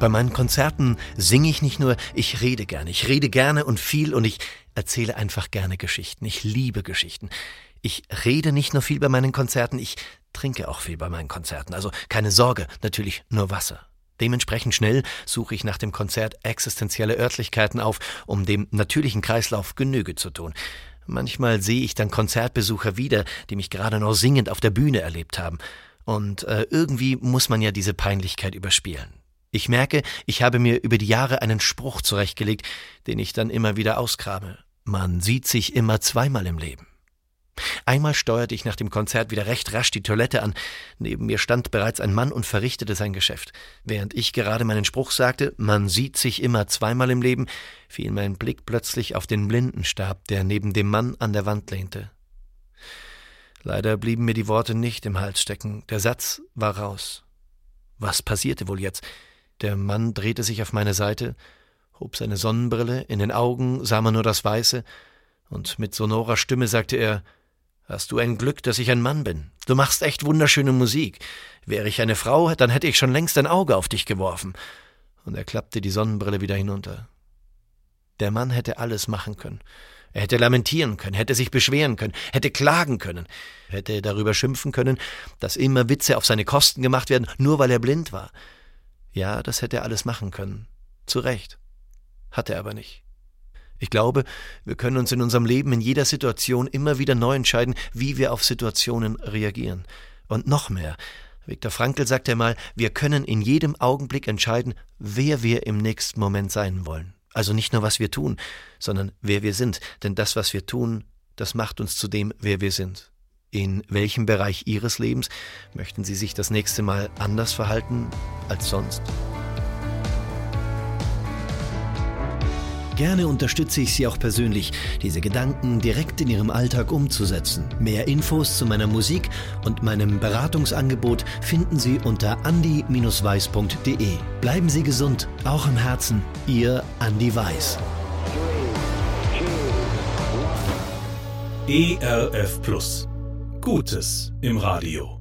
Bei meinen Konzerten singe ich nicht nur, ich rede gerne. Ich rede gerne und viel und ich erzähle einfach gerne Geschichten. Ich liebe Geschichten. Ich rede nicht nur viel bei meinen Konzerten, ich trinke auch viel bei meinen Konzerten. Also keine Sorge, natürlich nur Wasser. Dementsprechend schnell suche ich nach dem Konzert existenzielle Örtlichkeiten auf, um dem natürlichen Kreislauf Genüge zu tun. Manchmal sehe ich dann Konzertbesucher wieder, die mich gerade noch singend auf der Bühne erlebt haben. Und äh, irgendwie muss man ja diese Peinlichkeit überspielen. Ich merke, ich habe mir über die Jahre einen Spruch zurechtgelegt, den ich dann immer wieder ausgrabe. Man sieht sich immer zweimal im Leben. Einmal steuerte ich nach dem Konzert wieder recht rasch die Toilette an. Neben mir stand bereits ein Mann und verrichtete sein Geschäft. Während ich gerade meinen Spruch sagte, man sieht sich immer zweimal im Leben, fiel mein Blick plötzlich auf den Blindenstab, der neben dem Mann an der Wand lehnte. Leider blieben mir die Worte nicht im Hals stecken. Der Satz war raus. Was passierte wohl jetzt? Der Mann drehte sich auf meine Seite, hob seine Sonnenbrille, in den Augen sah man nur das Weiße, und mit sonorer Stimme sagte er Hast du ein Glück, dass ich ein Mann bin. Du machst echt wunderschöne Musik. Wäre ich eine Frau, dann hätte ich schon längst ein Auge auf dich geworfen. Und er klappte die Sonnenbrille wieder hinunter. Der Mann hätte alles machen können. Er hätte lamentieren können, hätte sich beschweren können, hätte klagen können, hätte darüber schimpfen können, dass immer Witze auf seine Kosten gemacht werden, nur weil er blind war. Ja, das hätte er alles machen können. Zu Recht. Hat er aber nicht. Ich glaube, wir können uns in unserem Leben in jeder Situation immer wieder neu entscheiden, wie wir auf Situationen reagieren. Und noch mehr. Viktor Frankl sagte einmal, wir können in jedem Augenblick entscheiden, wer wir im nächsten Moment sein wollen. Also nicht nur, was wir tun, sondern wer wir sind. Denn das, was wir tun, das macht uns zu dem, wer wir sind. In welchem Bereich Ihres Lebens möchten Sie sich das nächste Mal anders verhalten als sonst? Gerne unterstütze ich Sie auch persönlich, diese Gedanken direkt in Ihrem Alltag umzusetzen. Mehr Infos zu meiner Musik und meinem Beratungsangebot finden Sie unter andi-weiß.de. Bleiben Sie gesund, auch im Herzen. Ihr Andi Weiß. ERF Plus. Gutes im Radio.